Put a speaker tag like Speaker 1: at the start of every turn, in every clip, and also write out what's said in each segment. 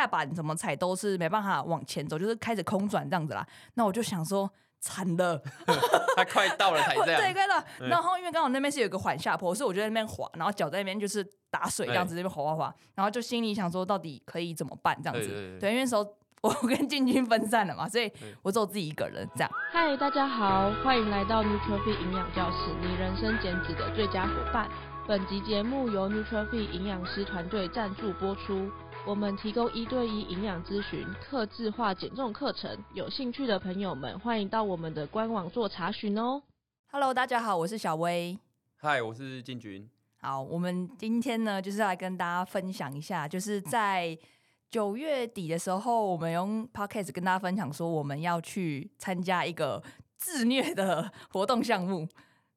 Speaker 1: 踏板怎么踩都是没办法往前走，就是开始空转这样子啦。那我就想说。惨了，
Speaker 2: 他快到了才这样。
Speaker 1: 对，快到。然后因为刚好那边是有个缓下坡，所以我就在那边滑，然后脚在那边就是打水这样子，这边滑滑滑。然后就心里想说，到底可以怎么办这样子？对，对，对，对，因为那时候我 跟进军分散了嘛，所以我只有自己一个人这样。
Speaker 3: 嗨，大家好，欢迎来到 Nutrify 营养教室，你人生减脂的最佳伙伴。本集节目由 Nutrify 营养师团队赞助播出。我们提供一对一营养咨询、客制化减重课程，有兴趣的朋友们欢迎到我们的官网做查询哦。
Speaker 1: Hello，大家好，我是小薇。
Speaker 2: Hi，我是进军。
Speaker 1: 好，我们今天呢就是来跟大家分享一下，就是在九月底的时候，我们用 Podcast 跟大家分享说，我们要去参加一个自虐的活动项目。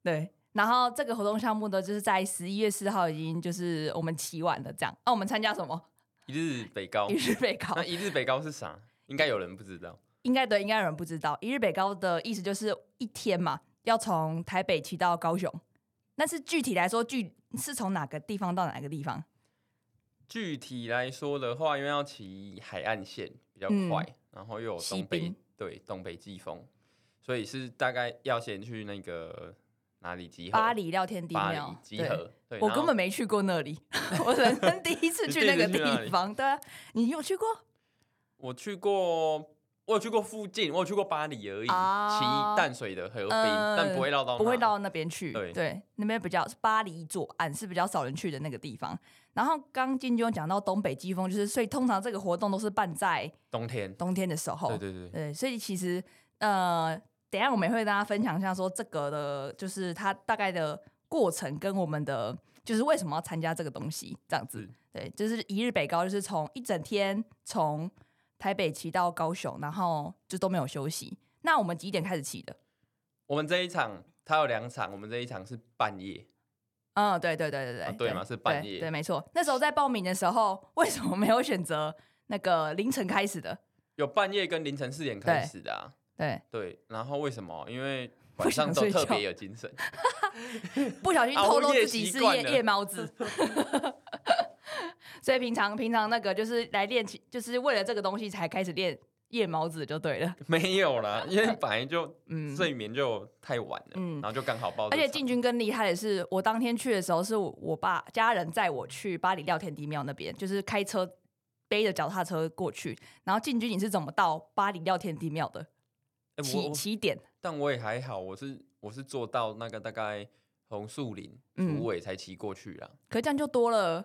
Speaker 1: 对，然后这个活动项目呢，就是在十一月四号已经就是我们起晚了，这样。那、啊、我们参加什么？
Speaker 2: 一日北高，
Speaker 1: 一日北高。
Speaker 2: 那一日北高是啥？应该有人不知道。
Speaker 1: 应该对，应该有人不知道。一日北高的意思就是一天嘛，要从台北骑到高雄。但是具体来说，具是从哪个地方到哪个地方？
Speaker 2: 具体来说的话，因为要骑海岸线比较快，嗯、然后又有东北对东北季风，所以是大概要先去那个。哪里集合？
Speaker 1: 巴黎廖天地庙
Speaker 2: 集合。
Speaker 1: 对，我根本没去过那里，我人生第一次去那个地方。对啊，你有去过？
Speaker 2: 我去过，我有去过附近，我有去过巴黎而已。骑淡水的河滨，但不会绕到，
Speaker 1: 不会到那边去。对，那边比较巴黎左岸是比较少人去的那个地方。然后刚进就讲到东北季风，就是所以通常这个活动都是办在
Speaker 2: 冬天，
Speaker 1: 冬天的时候。
Speaker 2: 对对对，
Speaker 1: 对，所以其实呃。等一下，我们也会跟大家分享一下，说这个的，就是它大概的过程跟我们的，就是为什么要参加这个东西，这样子。嗯、对，就是一日北高，就是从一整天从台北骑到高雄，然后就都没有休息。那我们几点开始骑的？
Speaker 2: 我们这一场它有两场，我们这一场是半夜。
Speaker 1: 嗯，对对对对对，
Speaker 2: 啊、对嘛，是半夜，
Speaker 1: 对，对，没错。那时候在报名的时候，为什么没有选择那个凌晨开始的？
Speaker 2: 有半夜跟凌晨四点开始的啊。
Speaker 1: 对
Speaker 2: 对，然后为什么？因为 晚上都特别有精神，
Speaker 1: 不，小心 透露自己是夜夜猫子，所以平常平常那个就是来练，就是为了这个东西才开始练夜猫子就对了。
Speaker 2: 没有啦，因为本来就睡眠就太晚了，嗯，然后就刚好报。
Speaker 1: 而且进军更厉害的是，我当天去的时候是我爸家人载我去巴黎廖天地庙那边，就是开车背着脚踏车过去。然后进军你是怎么到巴黎廖天地庙的？起起点，
Speaker 2: 但我也还好，我是我是坐到那个大概红树林芦苇才骑过去啦。
Speaker 1: 可是这样就多了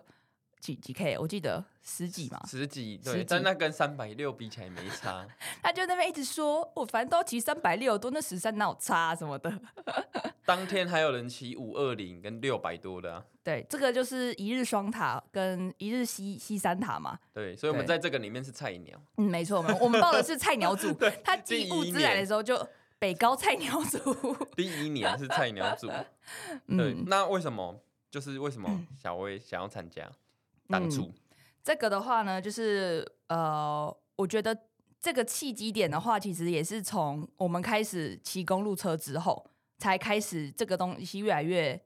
Speaker 1: 几几 K，我记得十几嘛，
Speaker 2: 十几对，但那跟三百六比起来没差。
Speaker 1: 他就那边一直说，我反正都骑三百六多，那十三哪有差什么的。
Speaker 2: 当天还有人骑五二零跟六百多的啊。
Speaker 1: 对，这个就是一日双塔跟一日西西三塔嘛。
Speaker 2: 对，所以我们在这个里面是菜鸟。
Speaker 1: 嗯，没错，我们报的是菜鸟组。对他寄物资来的时候就北高菜鸟组。
Speaker 2: 第一年是菜鸟组。对，嗯、那为什么？就是为什么小薇想要参加？当初、嗯、
Speaker 1: 这个的话呢，就是呃，我觉得这个契机点的话，其实也是从我们开始骑公路车之后，才开始这个东西越来越。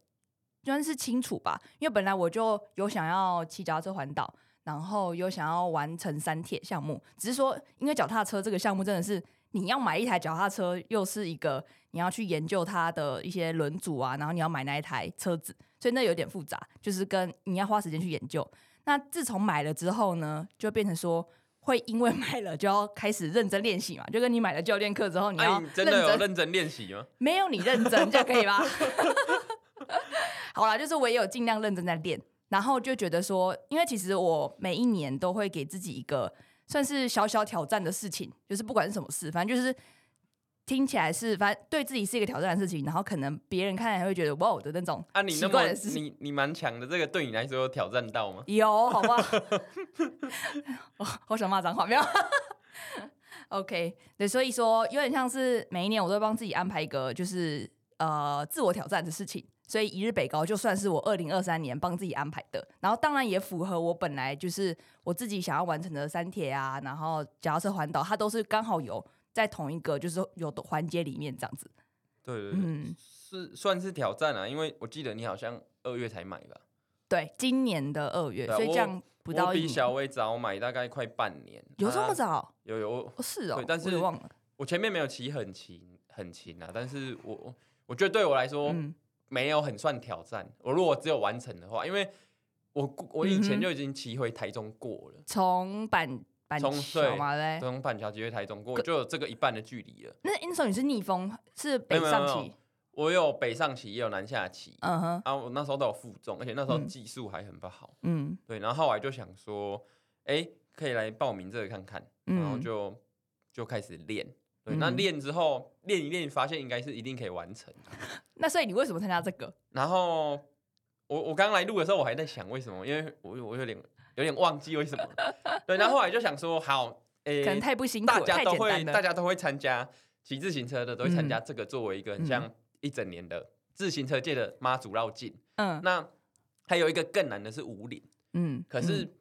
Speaker 1: 算是清楚吧，因为本来我就有想要骑脚踏车环岛，然后有想要完成三铁项目，只是说因为脚踏车这个项目真的是你要买一台脚踏车，又是一个你要去研究它的一些轮组啊，然后你要买那一台车子，所以那有点复杂，就是跟你要花时间去研究。那自从买了之后呢，就变成说会因为 买了就要开始认真练习嘛，就跟你买了教练课之后，你要认真、
Speaker 2: 啊、真的有认真练习吗？
Speaker 1: 没有你认真，这样可以吗？好啦，就是我也有尽量认真在练，然后就觉得说，因为其实我每一年都会给自己一个算是小小挑战的事情，就是不管是什么事，反正就是听起来是反正对自己是一个挑战的事情，然后可能别人看来会觉得哇的那种啊，
Speaker 2: 你那么你你蛮强的，这个对你来说有挑战到吗？
Speaker 1: 有，好吧，我好想骂脏话，没有？OK，对，所以说有点像是每一年我都会帮自己安排一个就是呃自我挑战的事情。所以一日北高就算是我二零二三年帮自己安排的，然后当然也符合我本来就是我自己想要完成的三铁啊，然后脚踏车环岛，它都是刚好有在同一个就是有的环节里面这样子。
Speaker 2: 对对对，嗯，是算是挑战啊，因为我记得你好像二月才买吧？
Speaker 1: 对，今年的二月，所以这样不到一年。
Speaker 2: 我比小薇早买大概快半年。
Speaker 1: 有这么早？
Speaker 2: 有有，
Speaker 1: 哦是哦，
Speaker 2: 但是
Speaker 1: 我忘了。
Speaker 2: 我前面没有骑很勤很勤啊，但是我我觉得对我来说、嗯、没有很算挑战。我如果只有完成的话，因为我我以前就已经骑回台中过了，
Speaker 1: 从板。从对，
Speaker 2: 从板桥骑回台中过，就有这个一半的距离了。
Speaker 1: 那那时候你是逆风，是北上骑？
Speaker 2: 我有北上骑，也有南下骑。
Speaker 1: 嗯哼。
Speaker 2: 啊，我那时候都有负重，而且那时候技术还很不好。
Speaker 1: 嗯。
Speaker 2: 对，然后后来就想说，哎，可以来报名这个看看，然后就就开始练。对，那练之后练一练，发现应该是一定可以完成。
Speaker 1: 那所以你为什么参加这个？
Speaker 2: 然后我我刚来录的时候，我还在想为什么，因为我我有点。有点忘记为什么，对，然后后来就想说，好，诶、欸，
Speaker 1: 可能太不辛苦，
Speaker 2: 大家都会，大家都会参加骑自行车的，都会参加这个，作为一个很像一整年的自行车界的妈祖绕境。嗯，那还有一个更难的是五岭，嗯，可是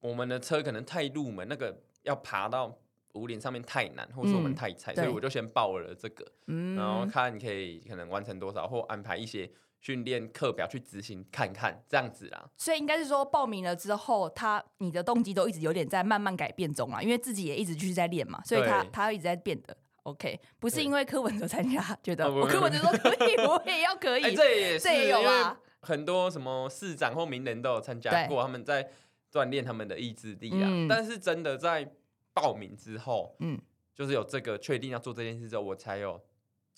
Speaker 2: 我们的车可能太入门，那个要爬到武岭上面太难，或者说我们太菜，嗯、所以我就先报了这个，嗯，然后看你可以可能完成多少，或安排一些。训练课表去执行看看，这样子啦。
Speaker 1: 所以应该是说，报名了之后，他你的动机都一直有点在慢慢改变中啦，因为自己也一直继续在练嘛，所以他他一直在变的。OK，不是因为柯文哲参加觉得我柯文哲说可以，我也要可以。
Speaker 2: 欸、这也是这也有啊，很多什么市长或名人都有参加过，他们在锻炼他们的意志力啊。嗯、但是真的在报名之后，嗯，就是有这个确定要做这件事之后，我才有。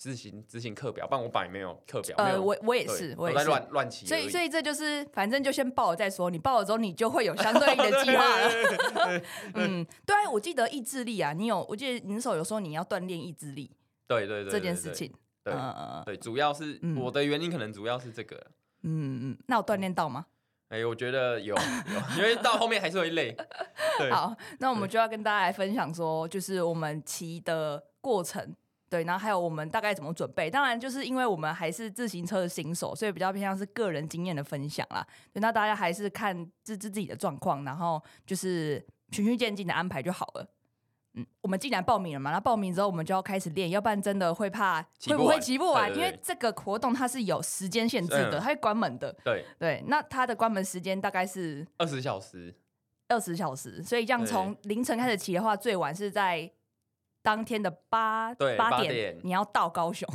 Speaker 2: 执行执行课表，不然我本来没有课表。
Speaker 1: 呃，我我也是，我也是
Speaker 2: 乱乱起。
Speaker 1: 所以所以这就是，反正就先报了再说。你报了之后，你就会有相对应的 计划了。嗯，对啊，我记得意志力啊，你有，我记得你那时候有说你要锻炼意志力。
Speaker 2: 对对对，
Speaker 1: 这件事情。
Speaker 2: 对对，主要是我的原因，可能主要是这个。
Speaker 1: 嗯嗯，那有锻炼到吗？
Speaker 2: 哎，我觉得有有，因为到后面还是会累。
Speaker 1: 好，那我们就要跟大家来分享说，就是我们骑的过程。对，然后还有我们大概怎么准备？当然，就是因为我们还是自行车的新手，所以比较偏向是个人经验的分享啦。对，那大家还是看自自自己的状况，然后就是循序渐进的安排就好了。嗯，我们既然报名了嘛，那报名之后我们就要开始练，要不然真的会怕会不会骑不完，因为这个活动它是有时间限制的，它会关门的。
Speaker 2: 对
Speaker 1: 对，那它的关门时间大概是
Speaker 2: 二十小时，
Speaker 1: 二十小时，所以这样从凌晨开始骑的话，最晚是在。当天的八八点，你要到高雄。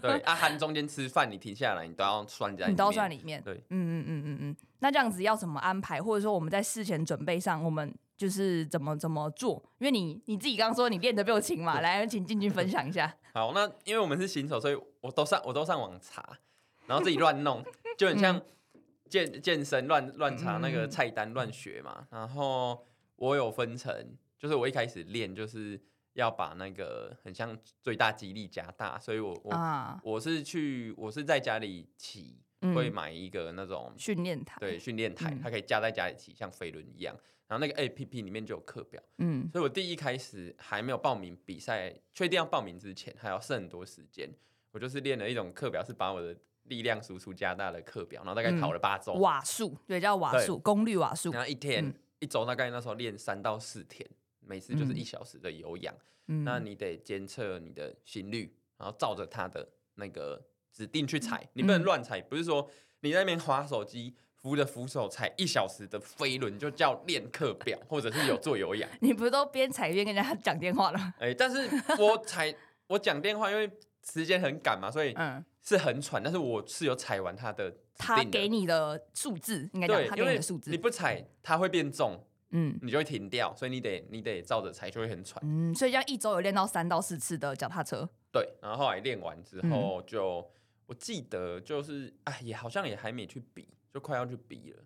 Speaker 2: 对，阿涵中间吃饭，你停下来，你都要算在，
Speaker 1: 你都要算里面。
Speaker 2: 对，
Speaker 1: 嗯嗯嗯嗯嗯。那这样子要怎么安排，或者说我们在事前准备上，我们就是怎么怎么做？因为你你自己刚刚说你练得比我勤嘛，来，请进去分享一下。
Speaker 2: 好，那因为我们是新手，所以我都上我都上网查，然后自己乱弄，就很像健健身乱乱查那个菜单乱学嘛。然后我有分成，就是我一开始练就是。要把那个很像最大肌力加大，所以我我、啊、我是去我是在家里骑，嗯、会买一个那种
Speaker 1: 训练台，
Speaker 2: 对训练台，嗯、它可以架在家里骑，像飞轮一样。然后那个 APP 里面就有课表，嗯，所以我第一开始还没有报名比赛，确定要报名之前还要剩很多时间，我就是练了一种课表，是把我的力量输出加大的课表，然后大概跑了八周，
Speaker 1: 瓦数对，叫瓦数，功率瓦数，
Speaker 2: 然后一天、嗯、一周大概那时候练三到四天。每次就是一小时的有氧，嗯、那你得监测你的心率，然后照着它的那个指定去踩，你不能乱踩。嗯、不是说你在那边滑手机，扶着扶手踩一小时的飞轮就叫练课表，或者是有做有氧。
Speaker 1: 你不是都边踩边跟人家讲电话了吗？
Speaker 2: 哎、欸，但是我踩我讲电话，因为时间很赶嘛，所以嗯是很喘。但是我是有踩完它的，
Speaker 1: 他给你的数字应该讲他给你的数字，
Speaker 2: 你不踩它会变重。嗯，你就会停掉，所以你得你得照着踩，就会很喘。
Speaker 1: 嗯，所以这样一周有练到三到四次的脚踏车。
Speaker 2: 对，然后后来练完之后就，就、嗯、我记得就是，哎，也好像也还没去比，就快要去比了。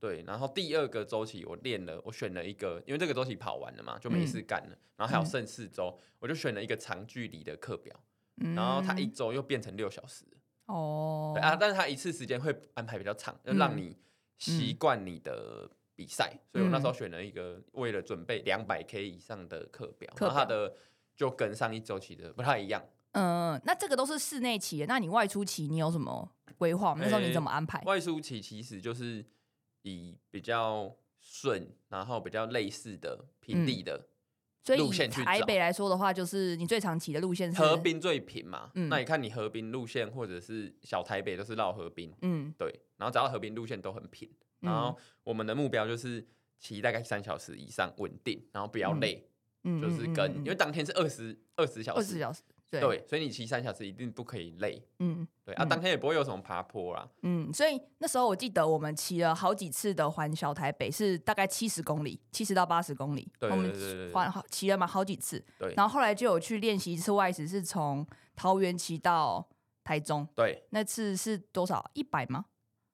Speaker 2: 对，然后第二个周期我练了，我选了一个，因为这个周期跑完了嘛，就没事干了。嗯、然后还有剩四周，嗯、我就选了一个长距离的课表。嗯、然后它一周又变成六小时。哦。对啊，但是它一次时间会安排比较长，就让你习惯你的。比赛，所以我那时候选了一个为了准备两百 K 以上的课表，课表然后它的就跟上一周期的不太一样。
Speaker 1: 嗯，那这个都是室内骑，那你外出骑你有什么规划？那时候你怎么安排？
Speaker 2: 欸、外出骑其实就是以比较顺，然后比较类似的平地的路线
Speaker 1: 台北来说的话，就是你最常骑的路线是
Speaker 2: 河滨最平嘛。嗯，那你看你河滨路线或者是小台北都是绕河滨。嗯，对，然后只要河滨路线都很平。然后我们的目标就是骑大概三小时以上稳定，然后不要累，嗯、就是跟、嗯、因为当天是二十二十小时，二十小时。对，对，所以你骑三小时一定不可以累。嗯，对啊，当天也不会有什么爬坡啦。
Speaker 1: 嗯，所以那时候我记得我们骑了好几次的环小台北，是大概七十公里，七十到八十公里。
Speaker 2: 对，
Speaker 1: 我们环好骑了嘛好几次。
Speaker 2: 对，
Speaker 1: 然后后来就有去练习一次外食，是从桃园骑到台中。
Speaker 2: 对，
Speaker 1: 那次是多少？一百吗？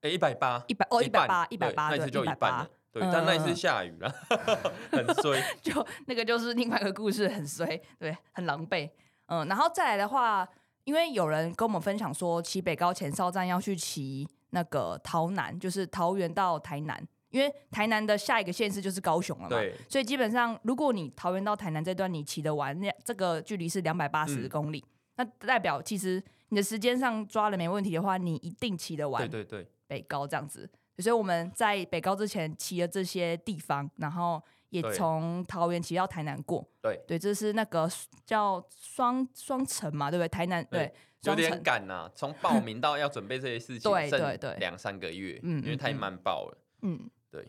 Speaker 2: 哎，一百八，
Speaker 1: 一百哦，一百八，一百八，
Speaker 2: 那次就一半。对，但那一次下雨了，很衰。
Speaker 1: 就那个就是另外一个故事，很衰，对，很狼狈。嗯，然后再来的话，因为有人跟我们分享说，骑北高前哨站要去骑那个桃南，就是桃园到台南，因为台南的下一个县市就是高雄了嘛。
Speaker 2: 对。
Speaker 1: 所以基本上，如果你桃园到台南这段你骑得完，那这个距离是两百八十公里，嗯，那代表其实你的时间上抓了没问题的话，你一定骑得完。
Speaker 2: 对对对。
Speaker 1: 北高这样子，所以我们在北高之前骑了这些地方，然后。也从桃园骑到台南过，
Speaker 2: 对
Speaker 1: 对，这是那个叫双双城嘛，对不对？台南对，
Speaker 2: 有点赶呐，从报名到要准备这些事 情，
Speaker 1: 对对对，
Speaker 2: 两三个月，嗯，因为太慢报了，
Speaker 1: 嗯，
Speaker 2: 对。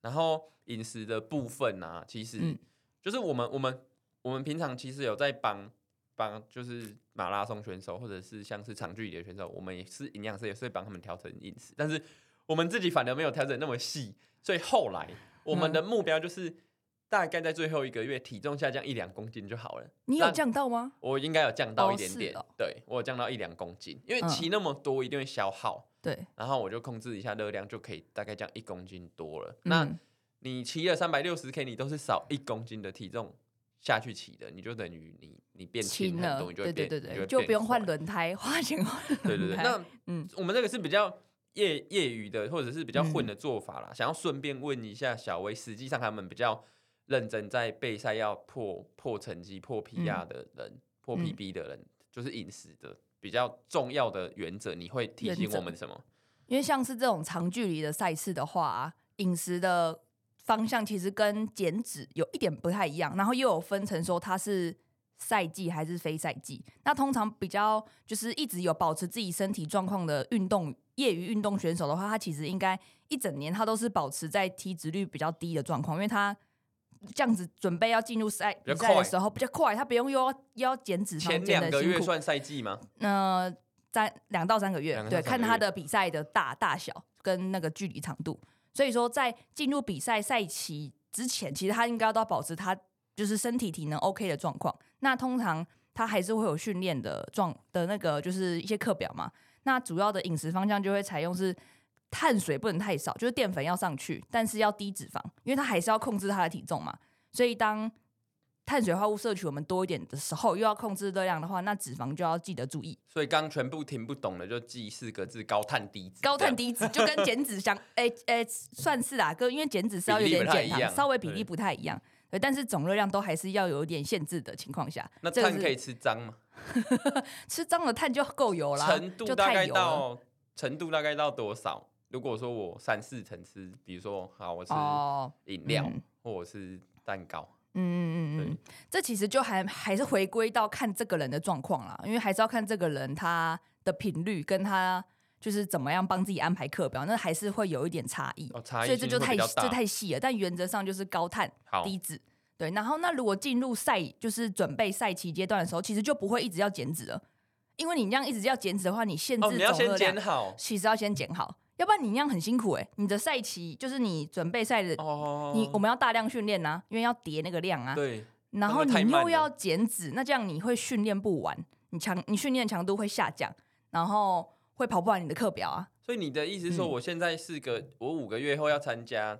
Speaker 2: 然后饮食的部分啊，其实就是我们我们我们平常其实有在帮帮，就是马拉松选手或者是像是长距离的选手，我们也是营养师，也是会帮他们调整饮食，但是我们自己反而没有调整那么细，所以后来。我们的目标就是大概在最后一个月体重下降一两公斤就好了。
Speaker 1: 你有降到吗？
Speaker 2: 我应该有降到一点点，哦哦、对我有降到一两公斤，因为骑那么多一定会消耗。
Speaker 1: 对、嗯，
Speaker 2: 然后我就控制一下热量，就可以大概降一公斤多了。嗯、那你骑了三百六十 K，你都是少一公斤的体重下去骑的，你就等于你你变轻很多，你就会变，对对对，
Speaker 1: 就不用换轮胎，花钱换轮胎。
Speaker 2: 对对对，那嗯，我们这个是比较。业业余的或者是比较混的做法啦，嗯、想要顺便问一下小薇，实际上他们比较认真在备赛要破破成绩、破 PR 的人、嗯、破 PB 的人，就是饮食的比较重要的原则，你会提醒我们什么？
Speaker 1: 因为像是这种长距离的赛事的话，饮食的方向其实跟减脂有一点不太一样，然后又有分成说它是赛季还是非赛季。那通常比较就是一直有保持自己身体状况的运动。业余运动选手的话，他其实应该一整年他都是保持在体脂率比较低的状况，因为他这样子准备要进入赛比赛的时候比较快，他不用又要又要减脂，
Speaker 2: 前两个月算赛季吗？
Speaker 1: 那在两到三个月，对，看他的比赛的大大小跟那个距离长度。所以说，在进入比赛赛期之前，其实他应该都要保持他就是身体体能 OK 的状况。那通常他还是会有训练的状的那个就是一些课表嘛。那主要的饮食方向就会采用是碳水不能太少，就是淀粉要上去，但是要低脂肪，因为它还是要控制它的体重嘛。所以当碳水化物摄取我们多一点的时候，又要控制热量的话，那脂肪就要记得注意。
Speaker 2: 所以刚全部听不懂的就记四个字：高碳低脂。
Speaker 1: 高碳低脂就跟减脂相，哎哎、欸欸，算是啊，哥，因为减脂是要有点减糖，稍微比例不太一样。对，但是总热量都还是要有一点限制的情况下。
Speaker 2: 那碳可以吃脏吗？
Speaker 1: 吃脏的碳就够油了，
Speaker 2: 程度大概到程度大概到多少？如果说我三四成吃，比如说好，我吃饮料、哦嗯、或者是蛋糕，
Speaker 1: 嗯嗯嗯嗯，这其实就还还是回归到看这个人的状况啦，因为还是要看这个人他的频率跟他就是怎么样帮自己安排课表，那还是会有一点差异，
Speaker 2: 哦、差异
Speaker 1: 所以这就太这太细了。但原则上就是高碳低脂。对，然后那如果进入赛，就是准备赛期阶段的时候，其实就不会一直要减脂了，因为你这样一直要减脂的话，你限制总热量，
Speaker 2: 哦，你要先减好，
Speaker 1: 其实要先减好，要不然你那样很辛苦哎。你的赛期就是你准备赛的，
Speaker 2: 哦，
Speaker 1: 你我们要大量训练呐，因为要叠那个量啊。
Speaker 2: 对。
Speaker 1: 然后你又要减脂，那这样你会训练不完，你强你训练强度会下降，然后会跑不完你的课表啊。
Speaker 2: 所以你的意思是说，我现在是个，嗯、我五个月后要参加。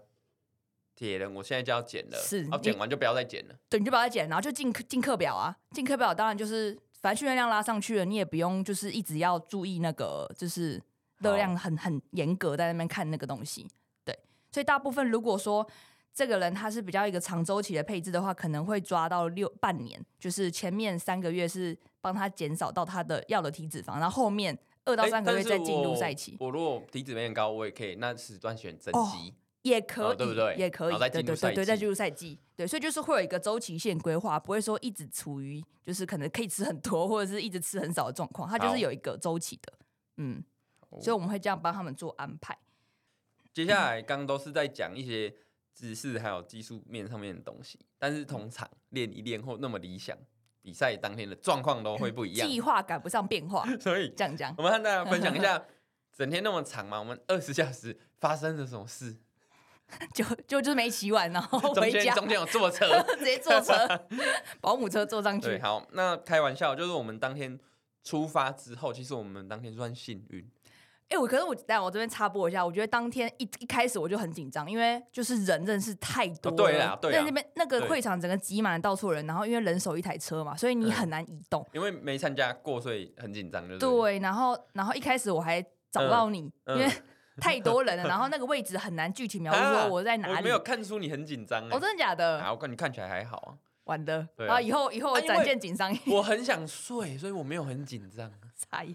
Speaker 2: 铁人，我现在就要减了，是，好，减完就不要再减了。
Speaker 1: 对，你就不要再减，然后就进进课表啊，进课表当然就是，反正训练量拉上去了，你也不用就是一直要注意那个就是热量很很严格在那边看那个东西。对，所以大部分如果说这个人他是比较一个长周期的配置的话，可能会抓到六半年，就是前面三个月是帮他减少到他的要的体脂肪，然后后面二到三个月再进入赛期。
Speaker 2: 我如果体脂没很高，我也可以那时段选增肌。
Speaker 1: 哦也可以，哦、对不对？也可以，
Speaker 2: 对
Speaker 1: 对对对，再进入赛季，对，所以就是会有一个周期性规划，不会说一直处于就是可能可以吃很多，或者是一直吃很少的状况，它就是有一个周期的，嗯，所以我们会这样帮他们做安排。
Speaker 2: 接下来刚都是在讲一些知识还有技术面上面的东西，但是通常练一练后那么理想，比赛当天的状况都会不一样，
Speaker 1: 计划赶不上变化，
Speaker 2: 所以
Speaker 1: 这样讲，
Speaker 2: 我们和大家分享一下，整天那么长嘛，我们二十小时发生了什么事？
Speaker 1: 就就就是没骑完，然后回家，
Speaker 2: 中间有坐车，
Speaker 1: 直接坐车，保姆车坐上去。
Speaker 2: 对，好，那开玩笑，就是我们当天出发之后，其实我们当天算幸运。
Speaker 1: 哎、欸，我可是我，但我这边插播一下，我觉得当天一一开始我就很紧张，因为就是人真的是太多了，
Speaker 2: 哦、对啊，对啊，
Speaker 1: 那边那个会场整个挤满了到处人，然后因为人手一台车嘛，所以你很难移动。
Speaker 2: 因为没参加过，所以很紧张，就是。
Speaker 1: 对，然后然后一开始我还找不到你，嗯、因为。太多人了，然后那个位置很难具体描述说我在哪里。
Speaker 2: 我没有看出你很紧张。
Speaker 1: 哦，真的假的？
Speaker 2: 啊，我看你看起来还好啊。
Speaker 1: 完的。对啊，以后以后我展现紧张。
Speaker 2: 我很想睡，所以我没有很紧张。
Speaker 1: 傻眼。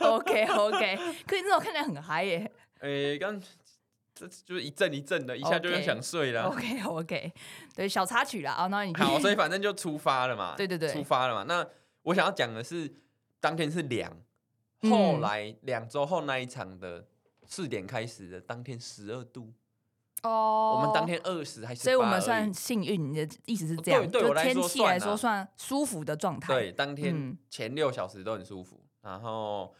Speaker 1: OK OK，可是那种看起来很嗨耶。
Speaker 2: 诶，刚这就是一阵一阵的，一下就要想睡了。
Speaker 1: OK OK，对，小插曲啦。啊，那你
Speaker 2: 好，所以反正就出发了嘛。
Speaker 1: 对对对，
Speaker 2: 出发了嘛。那我想要讲的是，当天是凉，后来两周后那一场的。四点开始的当天十二度
Speaker 1: 哦，
Speaker 2: 我们当天二十还是，
Speaker 1: 所以我们算幸运。你的意思是这样？
Speaker 2: 对，对我来说，
Speaker 1: 天气来说算舒服的状态。
Speaker 2: 对，当天前六小时都很舒服，嗯、然后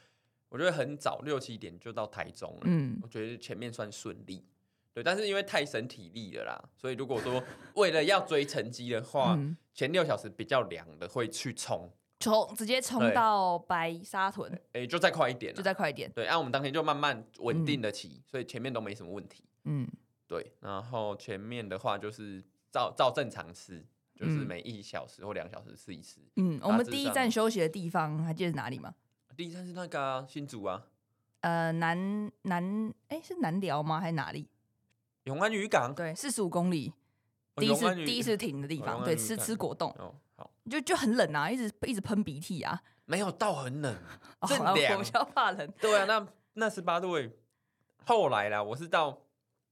Speaker 2: 我觉得很早六七点就到台中了。嗯，我觉得前面算顺利。对，但是因为太省体力了啦，所以如果说为了要追成绩的话，嗯、前六小时比较凉的会去冲。
Speaker 1: 冲直接冲到白沙屯，
Speaker 2: 哎、欸，就再快一点，
Speaker 1: 就再快一
Speaker 2: 点。对，按、我们当天就慢慢稳定的骑，嗯、所以前面都没什么问题。
Speaker 1: 嗯，
Speaker 2: 对。然后前面的话就是照照正常吃，就是每一小时或两小时吃一次。
Speaker 1: 嗯，我们第一站休息的地方还记得是哪里吗？
Speaker 2: 第一站是那个、啊、新竹啊。
Speaker 1: 呃，南南，哎、欸，是南寮吗？还是哪里？
Speaker 2: 永安渔港。
Speaker 1: 对，四十五公里。第一次第一次停的地方，对，吃吃果冻。哦，好，就就很冷啊，一直一直喷鼻涕啊。
Speaker 2: 没有到很冷，正
Speaker 1: 凉。我比较怕冷。
Speaker 2: 对啊，那那十八度。后来啦，我是到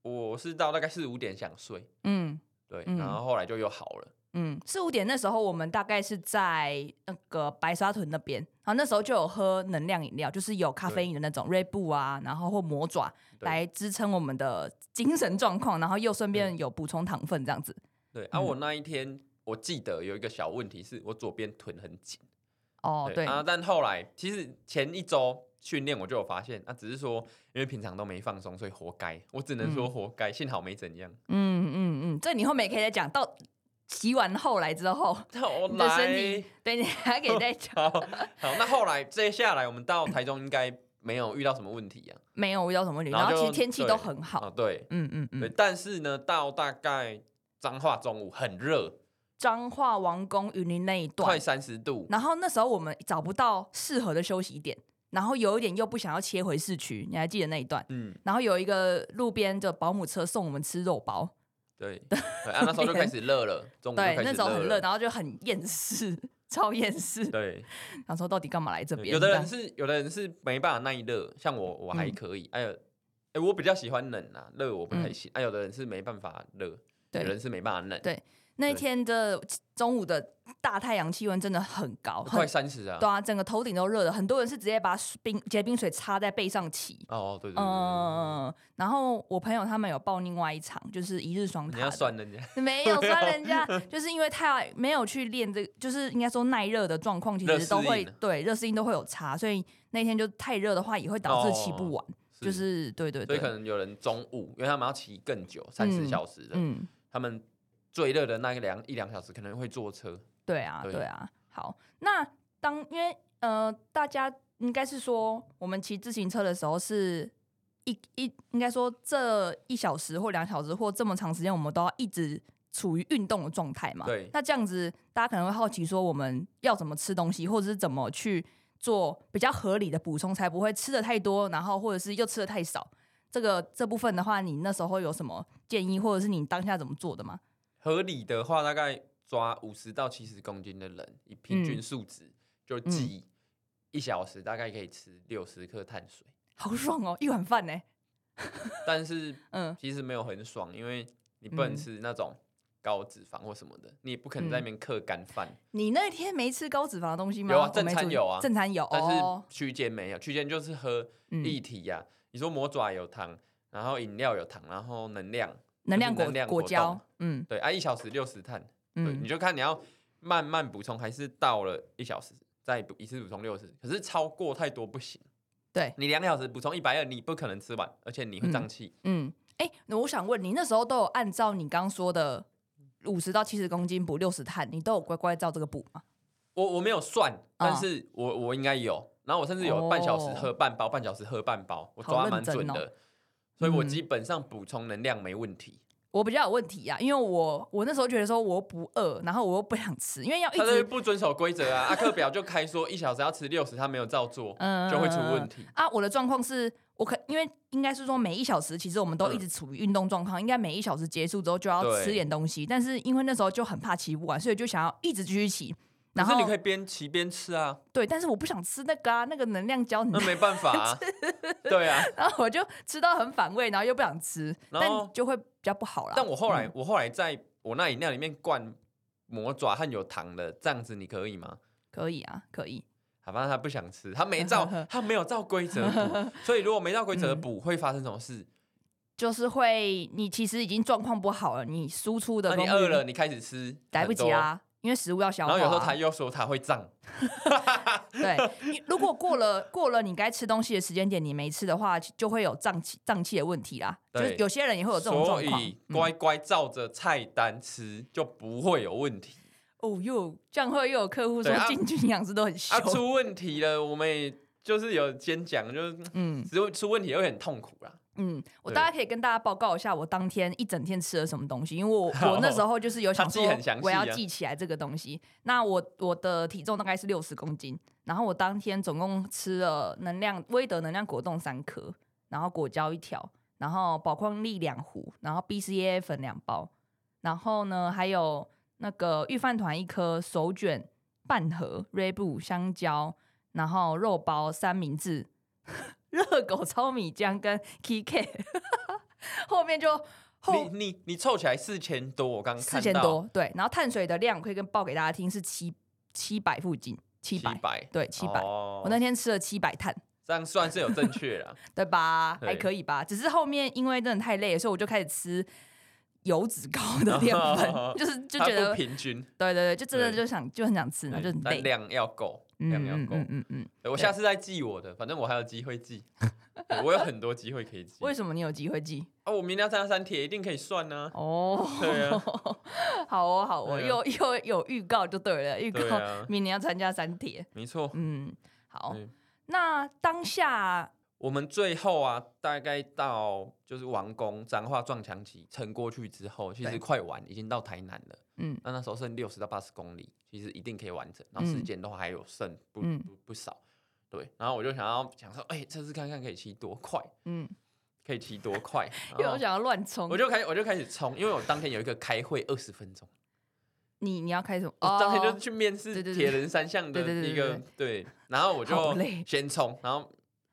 Speaker 2: 我是到大概四五点想睡。嗯，对，然后后来就又好了。
Speaker 1: 嗯，四五点那时候我们大概是在那个白沙屯那边，然后那时候就有喝能量饮料，就是有咖啡因的那种瑞布啊，然后或魔爪来支撑我们的精神状况，然后又顺便有补充糖分这样子。
Speaker 2: 对，而、啊、我那一天我记得有一个小问题，是我左边臀很紧。
Speaker 1: 哦，对。
Speaker 2: 对啊，但后来其实前一周训练我就有发现，啊，只是说因为平常都没放松，所以活该。我只能说活该，嗯、幸好没怎样。
Speaker 1: 嗯嗯嗯，这你后面可以再讲到。骑完后来之后，你的身体，对，你还可以再讲。
Speaker 2: 好，好，那后来接下来我们到台中应该没有遇到什么问题啊？
Speaker 1: 没有遇到什么问题，然后其实天气都很好。
Speaker 2: 啊，对，
Speaker 1: 嗯嗯嗯。
Speaker 2: 但是呢，到大概彰化中午很热，
Speaker 1: 彰化王宫云林那一段
Speaker 2: 快三十度，
Speaker 1: 然后那时候我们找不到适合的休息点，然后有一点又不想要切回市区，你还记得那一段？嗯。然后有一个路边的保姆车送我们吃肉包。
Speaker 2: 对，对啊，那时候就开始热了。对，
Speaker 1: 那时候很热，然后就很厌世，超厌世。
Speaker 2: 对，
Speaker 1: 然后说到底干嘛来这边？
Speaker 2: 有的人是，有的人是没办法耐热，像我，我还可以。哎、嗯、呦，哎，我比较喜欢冷啊，热我不太行。哎、嗯，有的人是没办法热，对有人是没办法冷。
Speaker 1: 对。那天的中午的大太阳，气温真的很高，
Speaker 2: 快三十啊！
Speaker 1: 对啊，整个头顶都热的，很多人是直接把冰结冰水插在背上骑。
Speaker 2: 哦，对对对。
Speaker 1: 嗯，然后我朋友他们有报另外一场，就是一日双塔。
Speaker 2: 你要算人家？
Speaker 1: 没有算人家，就是因为太没有去练这个，就是应该说耐热的状况，其实都会对热适应都会有差，所以那天就太热的话，也会导致骑不完。就是对对对。
Speaker 2: 所以可能有人中午，因为他们要骑更久，三十小时的，嗯，他们。最热的那一两一两小时可能会坐车。对啊，
Speaker 1: 对，对啊。好，那当因为呃，大家应该是说，我们骑自行车的时候是一一应该说这一小时或两小时或这么长时间，我们都要一直处于运动的状态嘛。
Speaker 2: 对。
Speaker 1: 那这样子，大家可能会好奇说，我们要怎么吃东西，或者是怎么去做比较合理的补充，才不会吃的太多，然后或者是又吃的太少。这个这部分的话，你那时候有什么建议，或者是你当下怎么做的吗？
Speaker 2: 合理的话，大概抓五十到七十公斤的人，以平均数值、嗯、就挤一小时，大概可以吃六十克碳水，
Speaker 1: 好爽哦，一碗饭呢。
Speaker 2: 但是，嗯，其实没有很爽，因为你不能吃那种高脂肪或什么的，你也不可能在那边嗑干饭。
Speaker 1: 你那天没吃高脂肪的东西吗？
Speaker 2: 有啊，正餐有啊，
Speaker 1: 正餐有，
Speaker 2: 但是区间没有，区间就是喝液体呀、啊。嗯、你说魔爪有糖。然后饮料有糖，然后能量
Speaker 1: 能量果
Speaker 2: 能量
Speaker 1: 果胶，嗯，
Speaker 2: 对啊，一小时六十碳，对，
Speaker 1: 嗯
Speaker 2: 你就看你要慢慢补充，还是到了一小时再补一次补充六十，可是超过太多不行。
Speaker 1: 对，
Speaker 2: 你两小时补充一百二，你不可能吃完，而且你会胀气。
Speaker 1: 嗯，哎，那我想问你，那时候都有按照你刚刚说的五十到七十公斤补六十碳，你都有乖乖照这个补吗？
Speaker 2: 我我没有算，但是我我应该有，然后我甚至有半小时喝半包，
Speaker 1: 哦
Speaker 2: 半小时喝半包，我抓蛮准的，
Speaker 1: 哦、
Speaker 2: 所以我基本上补充能量没问题。
Speaker 1: 我比较有问题呀、啊，因为我我那时候觉得说我不饿，然后我又不想吃，因为要一直
Speaker 2: 不遵守规则啊。阿克表就开说一小时要吃六十，他没有照做，嗯、就会出问题
Speaker 1: 啊。我的状况是我可因为应该是说每一小时其实我们都一直处于运动状况，嗯、应该每一小时结束之后就要吃点东西，但是因为那时候就很怕骑不完，所以就想要一直继续骑。然
Speaker 2: 后你可以边骑边吃啊。
Speaker 1: 对，但是我不想吃那个啊，那个能量胶。
Speaker 2: 那没办法啊。对啊。
Speaker 1: 然后我就吃到很反胃，然后又不想吃，但就会比较不好啦。
Speaker 2: 但我后来，嗯、我后来在我那饮料里面灌魔爪和有糖的，这样子你可以吗？
Speaker 1: 可以啊，可以。
Speaker 2: 好吧，他不想吃，他没照，他没有照规则补，所以如果没照规则补，会发生什么事？
Speaker 1: 就是会，你其实已经状况不好了，你输出的，
Speaker 2: 那你饿了，你开始吃，
Speaker 1: 来不及啊。因为食物要消化、啊，
Speaker 2: 然后有时候他又说他会胀。
Speaker 1: 对，如果过了过了你该吃东西的时间点，你没吃的话，就会有胀气胀气的问题啦。对，就有些人也会有这种状况。
Speaker 2: 所以乖乖照着菜单吃，嗯、就不会有问题。
Speaker 1: 哦，又这样会又有客户说进军营养殖都很凶。
Speaker 2: 啊，出问题了，我们也就是有先讲，就是嗯，出出问题会很痛苦啦。
Speaker 1: 嗯，我大概可以跟大家报告一下我当天一整天吃了什么东西，因为我 我那时候就是有想说我要记起来这个东西。啊、那我我的体重大概是六十公斤，然后我当天总共吃了能量威德能量果冻三颗，然后果胶一条，然后宝矿力两壶，然后 BCAA 粉两包，然后呢还有那个御饭团一颗，手卷半盒，瑞布香蕉，然后肉包三明治。热狗糙米浆跟 KK，后面就后
Speaker 2: 你你你凑起来四千多，我刚
Speaker 1: 四千多，对，然后碳水的量可以跟报给大家听是七七百附近，七百，对，七百，哦，我那天吃了七百碳，
Speaker 2: 这样算是有正确了，
Speaker 1: 对吧？对还可以吧？只是后面因为真的太累了，所以我就开始吃油脂高 的淀粉，哦，就是就觉得
Speaker 2: 平均，
Speaker 1: 对对对，就真的就想就很想吃，然后就很累，
Speaker 2: 量要够。量要够，
Speaker 1: 嗯嗯嗯，
Speaker 2: 我下次再寄我的，反正我还有机会寄，我有很多机会可以寄。
Speaker 1: 为什么你有机会寄？
Speaker 2: 哦，我明天要参加三铁，一定可以算呢。
Speaker 1: 哦，
Speaker 2: 对啊，
Speaker 1: 好哦好哦，又又有预告就对了，预告明年要参加三铁，
Speaker 2: 没错。
Speaker 1: 嗯，好，那当下
Speaker 2: 我们最后啊，大概到就是完工彰化撞墙期撑过去之后，其实快完，已经到台南了。嗯，那那时候剩六十到八十公里，其实一定可以完成，然后时间的话还有剩不、嗯、不不少，对，然后我就想要想说，哎、欸，这次看看可以骑多快，嗯，可以骑多快，
Speaker 1: 因为我想要乱冲，
Speaker 2: 我就开我就开始冲，因为我当天有一个开会二十分钟，
Speaker 1: 你你要开什么？
Speaker 2: 我当天就去面试铁人三项的一个对，然后我就先冲，然后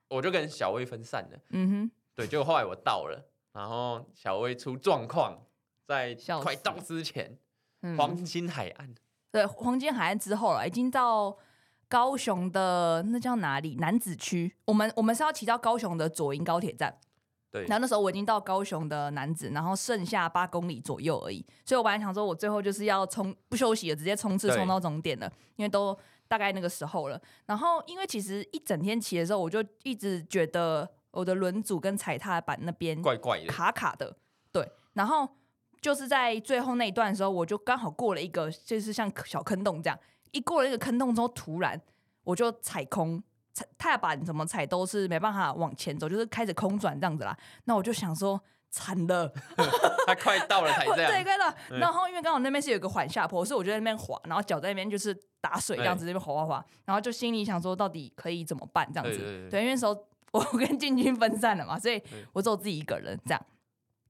Speaker 2: 我就跟小薇分散了，嗯哼，对，结果后来我到了，然后小薇出状况，在快到之前。黄金海岸，
Speaker 1: 对，黄金海岸之后了，已经到高雄的那叫哪里？南子区。我们我们是要骑到高雄的左营高铁站，
Speaker 2: 对。
Speaker 1: 然后那时候我已经到高雄的南子，然后剩下八公里左右而已。所以我本来想说，我最后就是要冲不休息的，直接冲刺冲到终点了，因为都大概那个时候了。然后因为其实一整天骑的时候，我就一直觉得我的轮组跟踩踏板那边
Speaker 2: 怪怪的，
Speaker 1: 卡卡的。对，然后。就是在最后那一段的时候，我就刚好过了一个，就是像小坑洞这样。一过了一个坑洞之后，突然我就踩空，踩踏板怎么踩都是没办法往前走，就是开始空转这样子啦。那我就想说，惨了，
Speaker 2: 他快到了才这样，
Speaker 1: 对，快到。然后因为刚好那边是有一个缓下坡，所以我就在那边滑，然后脚在那边就是打水这样子，那边滑滑滑。然后就心里想说，到底可以怎么办这样子？对，因为那时候我跟进军分散了嘛，所以我只有自己一个人这样。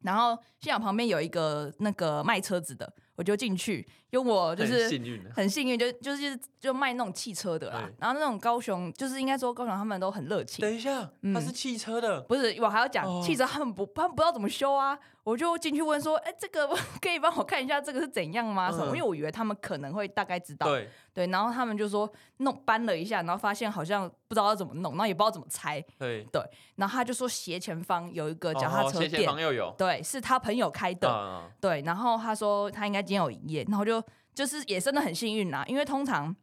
Speaker 1: 然后现场旁边有一个那个卖车子的，我就进去，因为我就是很幸运，很幸运，就就是就卖那种汽车的啦。然后那种高雄，就是应该说高雄他们都很热情。
Speaker 2: 等一下，他是汽车的，
Speaker 1: 不是我还要讲汽车，他们不他们不知道怎么修啊。我就进去问说，哎、欸，这个可以帮我看一下这个是怎样吗？什么？
Speaker 2: 嗯、
Speaker 1: 因为我以为他们可能会大概知道。
Speaker 2: 对
Speaker 1: 对，然后他们就说弄搬了一下，然后发现好像不知道要怎么弄，然后也不知道怎么拆。
Speaker 2: 对
Speaker 1: 对，然后他就说斜前方有一个脚踏车店，
Speaker 2: 哦、斜前方又有。
Speaker 1: 对，是他朋友开的。
Speaker 2: 嗯、
Speaker 1: 对，然后他说他应该今天有营业，然后就就是也真的很幸运啦，因为通常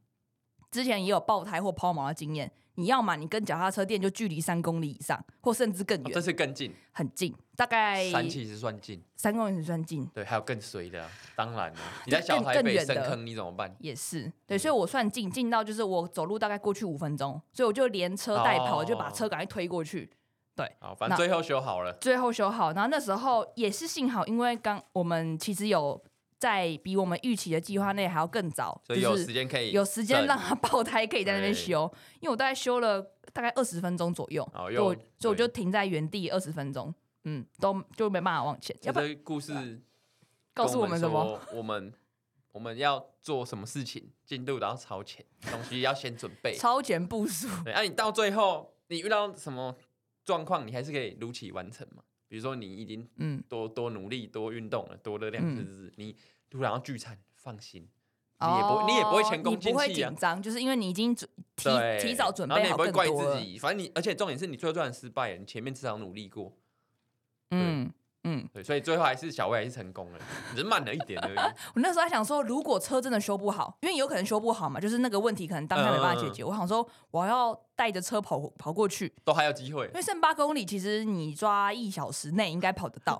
Speaker 1: 之前也有爆胎或抛锚的经验。你要嘛，你跟脚踏车店就距离三公里以上，或甚至更远。
Speaker 2: 哦，这是更近，
Speaker 1: 很近，大概
Speaker 2: 三其实算近，
Speaker 1: 三公里是算近。
Speaker 2: 对，还有更衰的，当然了，你在小台北深坑，你怎么办？
Speaker 1: 也是，对，所以我算近，近到就是我走路大概过去五分钟，所以我就连车带跑，哦、就把车赶快推过去。对，
Speaker 2: 好，反正最后修好了，
Speaker 1: 最后修好，然后那时候也是幸好，因为刚我们其实有。在比我们预期的计划内还要更早，
Speaker 2: 所以有时间可以
Speaker 1: 有时间让他爆胎，可以在那边修。因为我大概修了大概二十分钟左右，所以我所以我就停在原地二十分钟，嗯，都就没办法往前。
Speaker 2: 要不然故事
Speaker 1: 告诉我们什么？
Speaker 2: 我们我们要做什么事情，进度都要超前，东西要先准备，
Speaker 1: 超前部署。
Speaker 2: 对，那、啊、你到最后你遇到什么状况，你还是可以如期完成嘛？比如说你已经嗯多多努力多运动了，多热量是不是？嗯、你。突然要聚餐，放心，你也不、哦、你也不会前功尽弃啊，
Speaker 1: 不会紧张，就是因为你已经准提提早准备好，
Speaker 2: 你也不会怪自己。反正你，而且重点是你最后虽然失败了，你前面至少努力过，嗯。嗯，对，所以最后还是小魏还是成功了，只是慢了一点而已。
Speaker 1: 我那时候还想说，如果车真的修不好，因为有可能修不好嘛，就是那个问题可能当下没办法解决。嗯、我想说，我要带着车跑跑过去，
Speaker 2: 都还有机会。
Speaker 1: 因为剩八公里，其实你抓一小时内应该跑得到。